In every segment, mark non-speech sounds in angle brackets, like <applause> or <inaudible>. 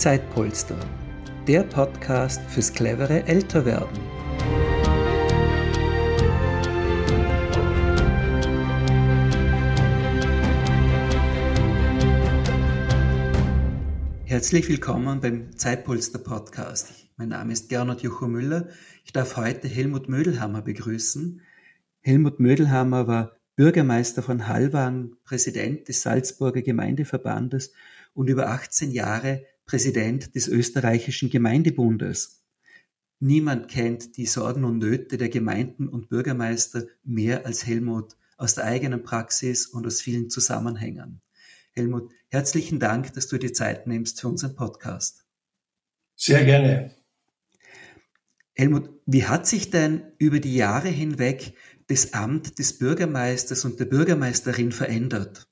Zeitpolster, der Podcast fürs clevere Älterwerden. Herzlich willkommen beim Zeitpolster Podcast. Mein Name ist Gernot Jucho Müller. Ich darf heute Helmut Mödelhammer begrüßen. Helmut Mödelhammer war Bürgermeister von Hallwang, Präsident des Salzburger Gemeindeverbandes und über 18 Jahre Präsident des österreichischen Gemeindebundes. Niemand kennt die Sorgen und Nöte der Gemeinden und Bürgermeister mehr als Helmut aus der eigenen Praxis und aus vielen Zusammenhängen. Helmut, herzlichen Dank, dass du dir Zeit nimmst für unseren Podcast. Sehr gerne. Helmut, wie hat sich denn über die Jahre hinweg das Amt des Bürgermeisters und der Bürgermeisterin verändert?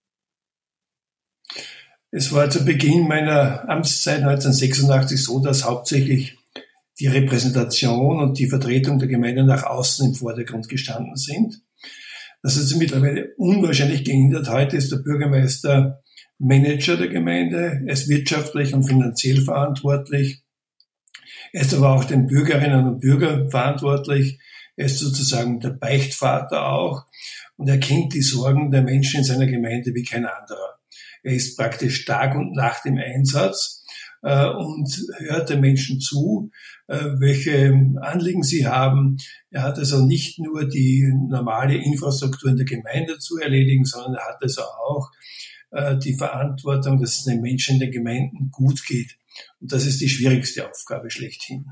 Es war zu Beginn meiner Amtszeit 1986 so, dass hauptsächlich die Repräsentation und die Vertretung der Gemeinde nach außen im Vordergrund gestanden sind. Das sich mittlerweile unwahrscheinlich geändert. Heute ist der Bürgermeister Manager der Gemeinde, er ist wirtschaftlich und finanziell verantwortlich. Er ist aber auch den Bürgerinnen und Bürgern verantwortlich. Er ist sozusagen der Beichtvater auch und er kennt die Sorgen der Menschen in seiner Gemeinde wie kein anderer. Er ist praktisch Tag und Nacht im Einsatz äh, und hört den Menschen zu, äh, welche Anliegen sie haben. Er hat also nicht nur die normale Infrastruktur in der Gemeinde zu erledigen, sondern er hat also auch äh, die Verantwortung, dass es den Menschen in den Gemeinden gut geht. Und das ist die schwierigste Aufgabe schlechthin.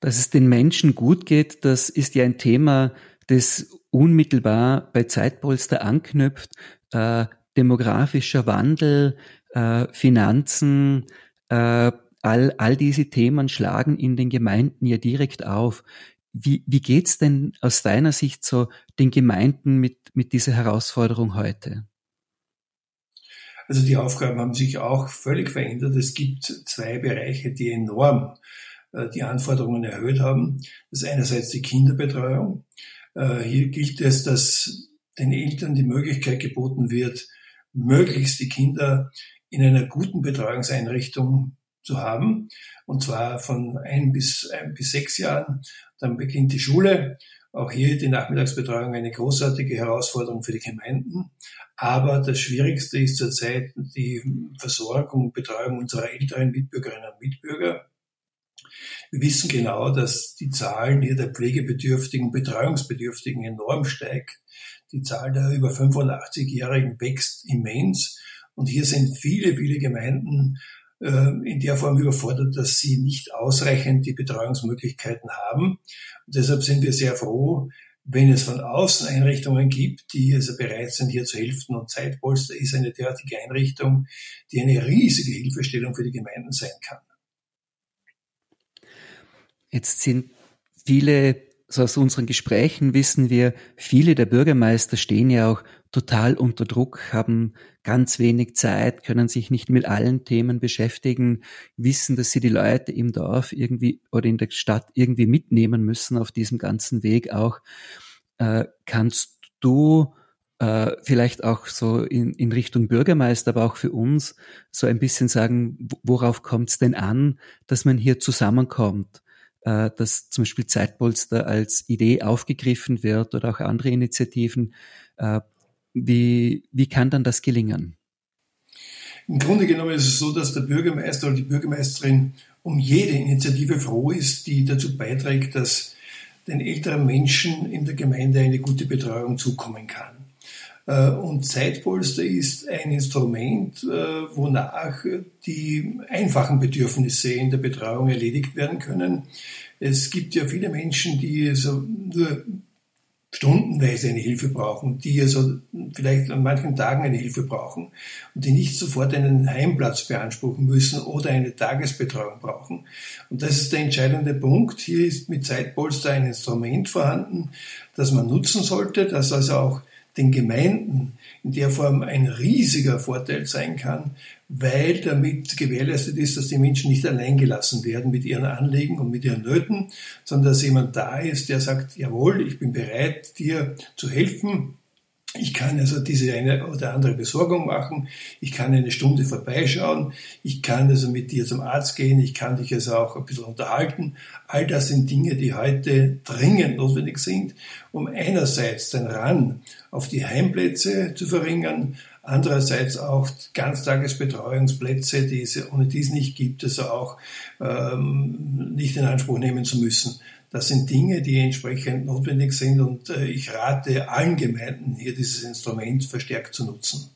Dass es den Menschen gut geht, das ist ja ein Thema, das unmittelbar bei Zeitpolster anknüpft. Äh, demografischer Wandel, äh, Finanzen, äh, all, all diese Themen schlagen in den Gemeinden ja direkt auf. Wie, wie geht's denn aus deiner Sicht so den Gemeinden mit, mit dieser Herausforderung heute? Also die Aufgaben haben sich auch völlig verändert. Es gibt zwei Bereiche, die enorm äh, die Anforderungen erhöht haben. Das ist einerseits die Kinderbetreuung. Äh, hier gilt es, dass den Eltern die Möglichkeit geboten wird, möglichst die Kinder in einer guten Betreuungseinrichtung zu haben. Und zwar von ein bis, ein bis sechs Jahren. Dann beginnt die Schule. Auch hier die Nachmittagsbetreuung eine großartige Herausforderung für die Gemeinden. Aber das Schwierigste ist zurzeit die Versorgung und Betreuung unserer älteren Mitbürgerinnen und Mitbürger. Wir wissen genau, dass die Zahlen hier der Pflegebedürftigen, Betreuungsbedürftigen enorm steigt. Die Zahl der über 85-Jährigen wächst immens. Und hier sind viele, viele Gemeinden äh, in der Form überfordert, dass sie nicht ausreichend die Betreuungsmöglichkeiten haben. Und deshalb sind wir sehr froh, wenn es von außen Einrichtungen gibt, die also bereit sind, hier zu helfen. Und Zeitpolster ist eine derartige Einrichtung, die eine riesige Hilfestellung für die Gemeinden sein kann. Jetzt sind viele, so aus unseren Gesprächen wissen wir, viele der Bürgermeister stehen ja auch total unter Druck, haben ganz wenig Zeit, können sich nicht mit allen Themen beschäftigen, wissen, dass sie die Leute im Dorf irgendwie oder in der Stadt irgendwie mitnehmen müssen auf diesem ganzen Weg auch. Äh, kannst du äh, vielleicht auch so in, in Richtung Bürgermeister, aber auch für uns so ein bisschen sagen, worauf kommt es denn an, dass man hier zusammenkommt? Äh, dass zum Beispiel Zeitpolster als Idee aufgegriffen wird oder auch andere Initiativen. Äh, wie, wie kann dann das gelingen? Im Grunde genommen ist es so, dass der Bürgermeister oder die Bürgermeisterin um jede Initiative froh ist, die dazu beiträgt, dass den älteren Menschen in der Gemeinde eine gute Betreuung zukommen kann. Äh, und Zeitpolster ist ein Instrument, wonach die einfachen Bedürfnisse in der Betreuung erledigt werden können. Es gibt ja viele Menschen, die so nur stundenweise eine Hilfe brauchen, die also vielleicht an manchen Tagen eine Hilfe brauchen und die nicht sofort einen Heimplatz beanspruchen müssen oder eine Tagesbetreuung brauchen. Und das ist der entscheidende Punkt. Hier ist mit Zeitpolster ein Instrument vorhanden, das man nutzen sollte, das also auch den Gemeinden in der Form ein riesiger Vorteil sein kann, weil damit gewährleistet ist, dass die Menschen nicht allein gelassen werden mit ihren Anliegen und mit ihren Nöten, sondern dass jemand da ist, der sagt, jawohl, ich bin bereit, dir zu helfen, Ich kann also diese eine oder andere Besorgung machen. Ich kann eine Stunde vorbeischauen. Ich kann also mit dir zum Arzt gehen. Ich kann dich also auch ein bisschen unterhalten. All das sind Dinge, die heute dringend notwendig sind, um einerseits den Ran auf die Heimplätze zu verringern, andererseits auch Ganztagesbetreuungsplätze, die es ohne dies nicht gibt, also auch ähm, nicht in Anspruch nehmen zu müssen. Das sind Dinge, die entsprechend notwendig sind und äh, ich rate allen Gemeinden, hier dieses Instrument verstärkt zu nutzen.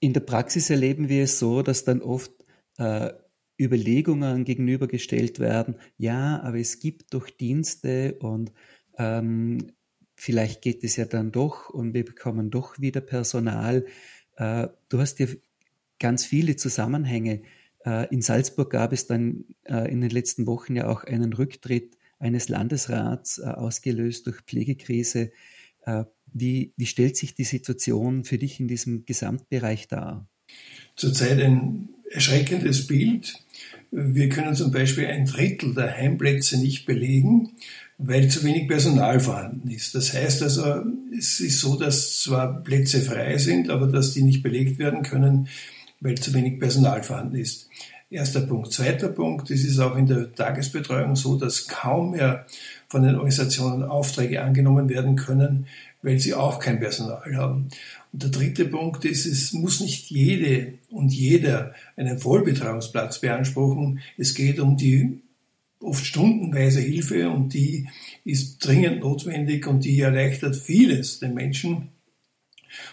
In der Praxis erleben wir es so, dass dann oft äh, Überlegungen gegenübergestellt werden, ja, aber es gibt doch Dienste und ähm, vielleicht geht es ja dann doch und wir bekommen doch wieder Personal. Äh, du hast ja ganz viele Zusammenhänge. Äh, in Salzburg gab es dann äh, in den letzten Wochen ja auch einen Rücktritt eines Landesrats, ausgelöst durch Pflegekrise. Wie, wie stellt sich die Situation für dich in diesem Gesamtbereich dar? Zurzeit ein erschreckendes Bild. Wir können zum Beispiel ein Drittel der Heimplätze nicht belegen weil zu wenig Personal vorhanden ist. Das heißt also, es ist so, dass zwar Plätze frei sind, aber dass die nicht belegt werden können, weil zu wenig Personal vorhanden ist. Erster Punkt. Zweiter Punkt, es ist auch in der Tagesbetreuung so, dass kaum mehr von den Organisationen Aufträge angenommen werden können, weil sie auch kein Personal haben. Und der dritte Punkt ist, es muss nicht jede und jeder einen Vollbetreuungsplatz beanspruchen. Es geht um die oft stundenweise Hilfe und die ist dringend notwendig und die erleichtert vieles den Menschen.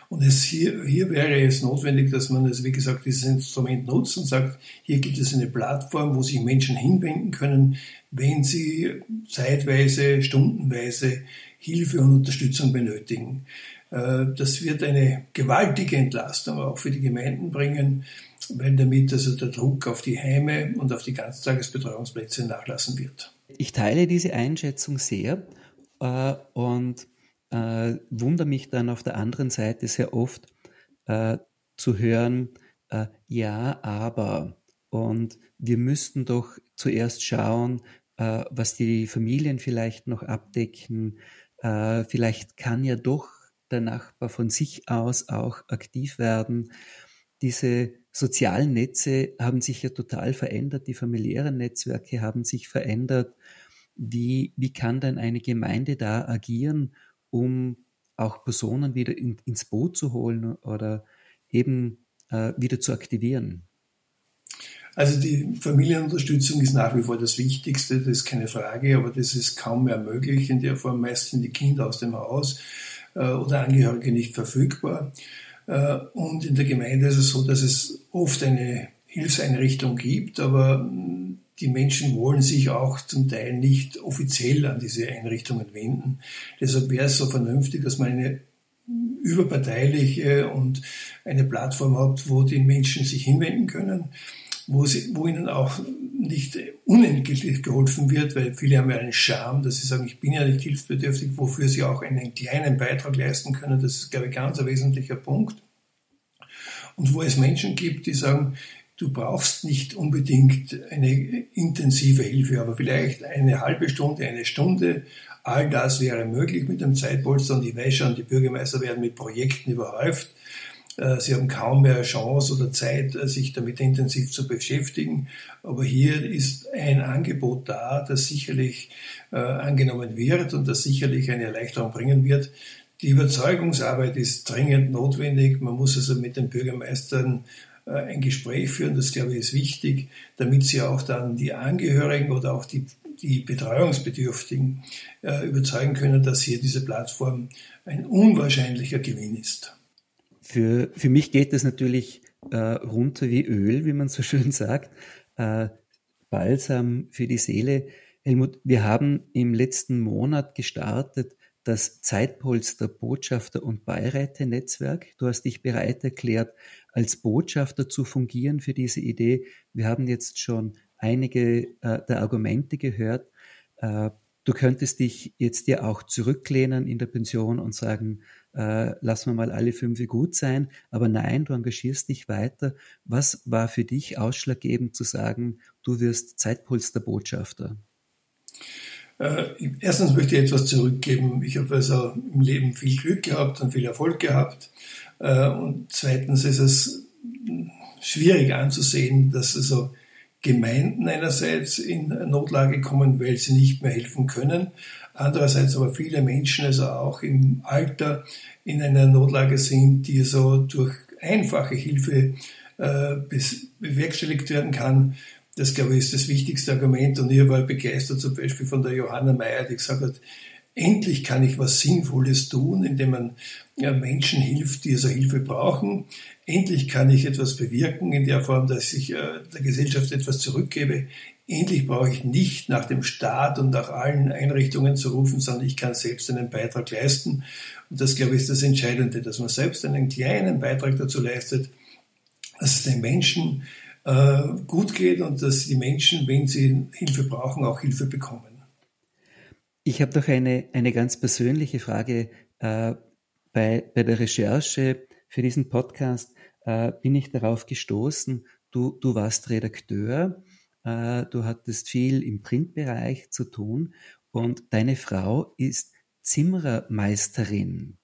Und es hier, hier wäre es notwendig, dass man, also wie gesagt, dieses Instrument nutzt und sagt, hier gibt es eine Plattform, wo sich Menschen hinwenden können, wenn sie zeitweise, stundenweise Hilfe und Unterstützung benötigen. Äh, das wird eine gewaltige Entlastung auch für die Gemeinden bringen weil damit also der Druck auf die Heime und auf die Ganztagesbetreuungsplätze nachlassen wird. Ich teile diese Einschätzung sehr äh, und äh, wundere mich dann auf der anderen Seite sehr oft äh, zu hören, äh, ja, aber und wir müssten doch zuerst schauen, äh, was die Familien vielleicht noch abdecken. Äh, vielleicht kann ja doch der Nachbar von sich aus auch aktiv werden. Diese sozialen Netze haben sich ja total verändert, die familiären Netzwerke haben sich verändert. Wie, wie kann dann eine Gemeinde da agieren, um auch Personen wieder in, ins Boot zu holen oder eben äh, wieder zu aktivieren? Also die Familienunterstützung ist nach wie vor das Wichtigste, das ist keine Frage, aber das ist kaum mehr möglich. In der Form meist sind die Kinder aus dem Haus äh, oder Angehörige nicht verfügbar. Äh, und in der Gemeinde ist es so, dass es oft eine Hilfseinrichtung gibt, aber mm, die Menschen wollen sich auch zum Teil nicht offiziell an diese Einrichtungen wenden. Deshalb wäre es so vernünftig, dass man eine überparteiliche und eine Plattform hat, wo die Menschen sich hinwenden können, wo, sie, wo ihnen auch nicht unentgeltlich geholfen wird, weil viele haben ja einen Charme, dass sie sagen, ich bin ja nicht hilfsbedürftig, wofür sie auch einen kleinen Beitrag leisten können. Das ist, glaube ich, ganz ein wesentlicher Punkt. Und wo es Menschen gibt, die sagen, du brauchst nicht unbedingt eine intensive Hilfe, aber vielleicht eine halbe Stunde, eine Stunde. All das wäre möglich mit dem Zeitpolster und ich weiß schon, die Bürgermeister werden mit Projekten überhäuft äh, sie haben kaum mehr Chance oder Zeit, äh, sich damit intensiv zu beschäftigen. Aber hier ist ein Angebot da, das sicherlich äh, angenommen wird und das sicherlich eine Erleichterung bringen wird. Die Überzeugungsarbeit ist dringend notwendig. Man muss also mit den Bürgermeistern ein Gespräch führen, das glaube ich ist wichtig, damit sie auch dann die Angehörigen oder auch die, die Betreuungsbedürftigen überzeugen können, dass hier diese Plattform ein unwahrscheinlicher Gewinn ist. Für, für mich geht es natürlich äh, runter wie Öl, wie man so schön sagt. Äh, Balsam für die Seele. Helmut, wir haben im letzten Monat gestartet das Zeitpolster Botschafter und Beiräte Netzwerk. Du hast dich bereit erklärt, als Botschafter zu fungieren für diese Idee. Wir haben jetzt schon einige äh, der Argumente gehört. Äh, du könntest dich jetzt ja auch zurücklehnen in der Pension und sagen, äh, lassen wir mal alle fünf gut sein. Aber nein, du engagierst dich weiter. Was war für dich ausschlaggebend zu sagen, du wirst Zeitpolsterbotschafter? Äh, erstens möchte ich etwas zurückgeben. Ich habe also im Leben viel Glück gehabt und viel Erfolg gehabt. Äh, und zweitens ist es schwierig anzusehen, dass also Gemeinden einerseits in Notlage kommen, weil sie nicht mehr helfen können. Andererseits aber viele Menschen also auch im Alter in einer Notlage sind, die so durch einfache Hilfe äh, bewerkstelligt werden kann. Das, glaube ich, ist das wichtigste Argument. Und ich war begeistert zum Beispiel von der Johanna Meyer, die gesagt hat, endlich kann ich was Sinnvolles tun, indem man Menschen hilft, die also Hilfe brauchen. Endlich kann ich etwas bewirken in der Form, dass ich äh, der Gesellschaft etwas zurückgebe. Endlich brauche ich nicht nach dem Staat und nach allen Einrichtungen zu rufen, sondern ich kann selbst einen Beitrag leisten. Und das, glaube ich, ist das Entscheidende, dass man selbst einen kleinen Beitrag dazu leistet, dass es den Menschen äh, gut geht und dass die Menschen, wenn sie Hilfe brauchen, auch Hilfe bekommen. Ich habe noch eine, eine ganz persönliche Frage. Äh, bei, bei der Recherche für diesen Podcast äh, bin ich darauf gestoßen, du, du warst Redakteur, äh, du hattest viel im Printbereich zu tun und deine Frau ist Zimmermeisterin.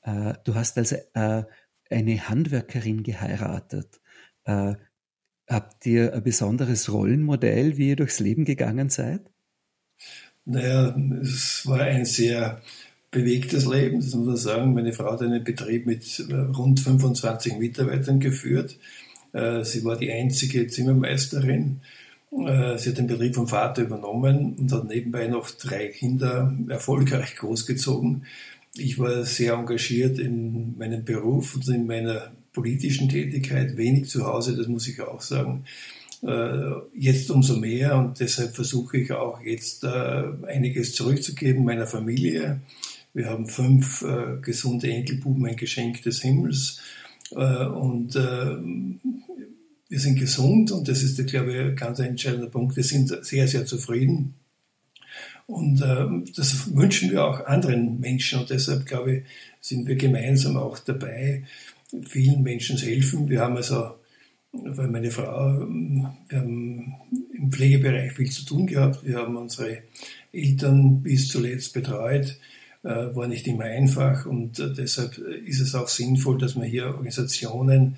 Äh, du hast also äh, eine Handwerkerin geheiratet. Äh, habt ihr ein besonderes Rollenmodell, wie ihr durchs Leben gegangen seid? Naja, es war ein sehr bewegtes Leben, das muss man sagen. Meine Frau hat einen Betrieb mit äh, rund 25 Mitarbeitern geführt. Äh, sie war die einzige Zimmermeisterin. Äh, sie hat den Betrieb vom Vater übernommen und hat nebenbei noch drei Kinder erfolgreich großgezogen. Ich war sehr engagiert in meinem Beruf und in meiner politischen Tätigkeit, wenig zu Hause, das muss ich auch sagen. Äh, jetzt umso mehr und deshalb versuche ich auch jetzt äh, einiges zurückzugeben meiner Familie. Wir haben fünf äh, gesunde Enkelbuben, ein Geschenk des Himmels und wir sind gesund und das ist, glaube ich, ein ganz entscheidender Punkt. Wir sind sehr, sehr zufrieden. Und das wünschen wir auch anderen Menschen und deshalb, glaube ich, sind wir gemeinsam auch dabei, vielen Menschen helfen. Wir haben also, weil meine Frau, wir haben im Pflegebereich viel zu tun gehabt. Wir haben unsere Eltern bis zuletzt betreut, äh, war nicht immer einfach und äh, deshalb ist es auch sinnvoll, dass man hier Organisationen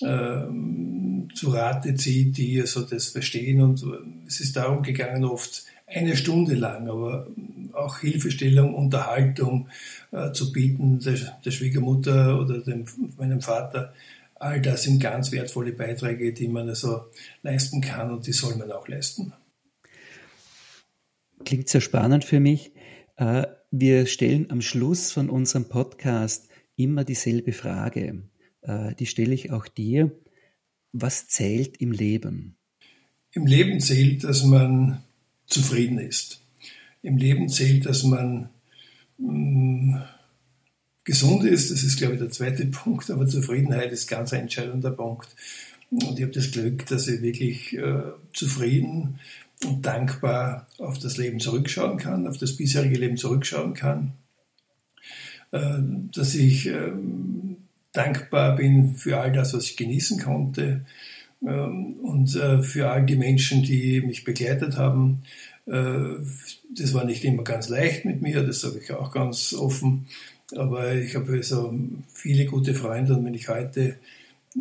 ähm, zu Rate zieht, die also das verstehen und es ist darum gegangen, oft eine Stunde lang, aber auch Hilfestellung, Unterhaltung äh, zu bieten, der, der, Schwiegermutter oder dem, meinem Vater. All das sind ganz wertvolle Beiträge, die man also leisten kann und die soll man auch leisten. Klingt sehr spannend für mich. Äh, wir stellen am Schluss von unserem Podcast immer dieselbe Frage. Äh, die stelle ich auch dir. Was zählt im Leben? Im Leben zählt, dass man zufrieden ist. Im Leben zählt, dass man mh, mm, gesund ist. Das ist, glaube ich, der zweite <laughs> Punkt. Aber Zufriedenheit ist ganz ein entscheidender Punkt. Und ich habe das Glück, dass ich wirklich äh, zufrieden und dankbar auf das Leben zurückschauen kann, auf das bisherige Leben zurückschauen kann. Äh, dass ich äh, dankbar bin für all das, was ich genießen konnte ähm, und äh, für all die Menschen, die mich begleitet haben. Äh, das war nicht immer ganz leicht mit mir, das sage ich auch ganz offen. Aber ich habe also viele gute Freunde und wenn ich heute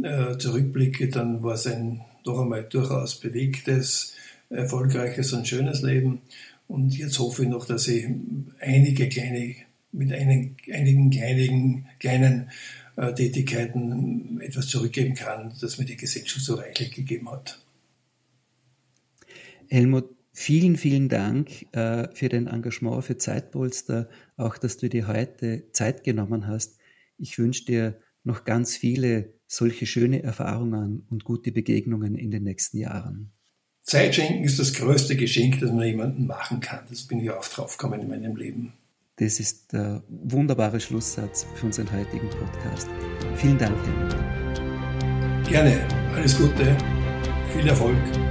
äh, zurückblicke, dann war es ein noch einmal durchaus bewegtes, erfolgreiches und schönes Leben. Und jetzt hoffe ich noch, dass ich einige kleine, mit einen, einigen kleinen, kleinen äh, Tätigkeiten etwas zurückgeben kann, das mir die Gesellschaft so reichlich gegeben hat. Helmut, vielen, vielen Dank äh, für dein Engagement für Zeitpolster, auch dass du dir heute Zeit genommen hast. Ich wünsche dir noch ganz viele solche schöne Erfahrungen und gute Begegnungen in den nächsten Jahren. Zeit schenken ist das größte Geschenk, das man jemandem machen kann. Das bin ich auch drauf gekommen in meinem Leben. Das ist der wunderbare Schlusssatz für unseren heutigen Podcast. Vielen Dank, Helmut. Gerne. Alles Gute. Viel Erfolg.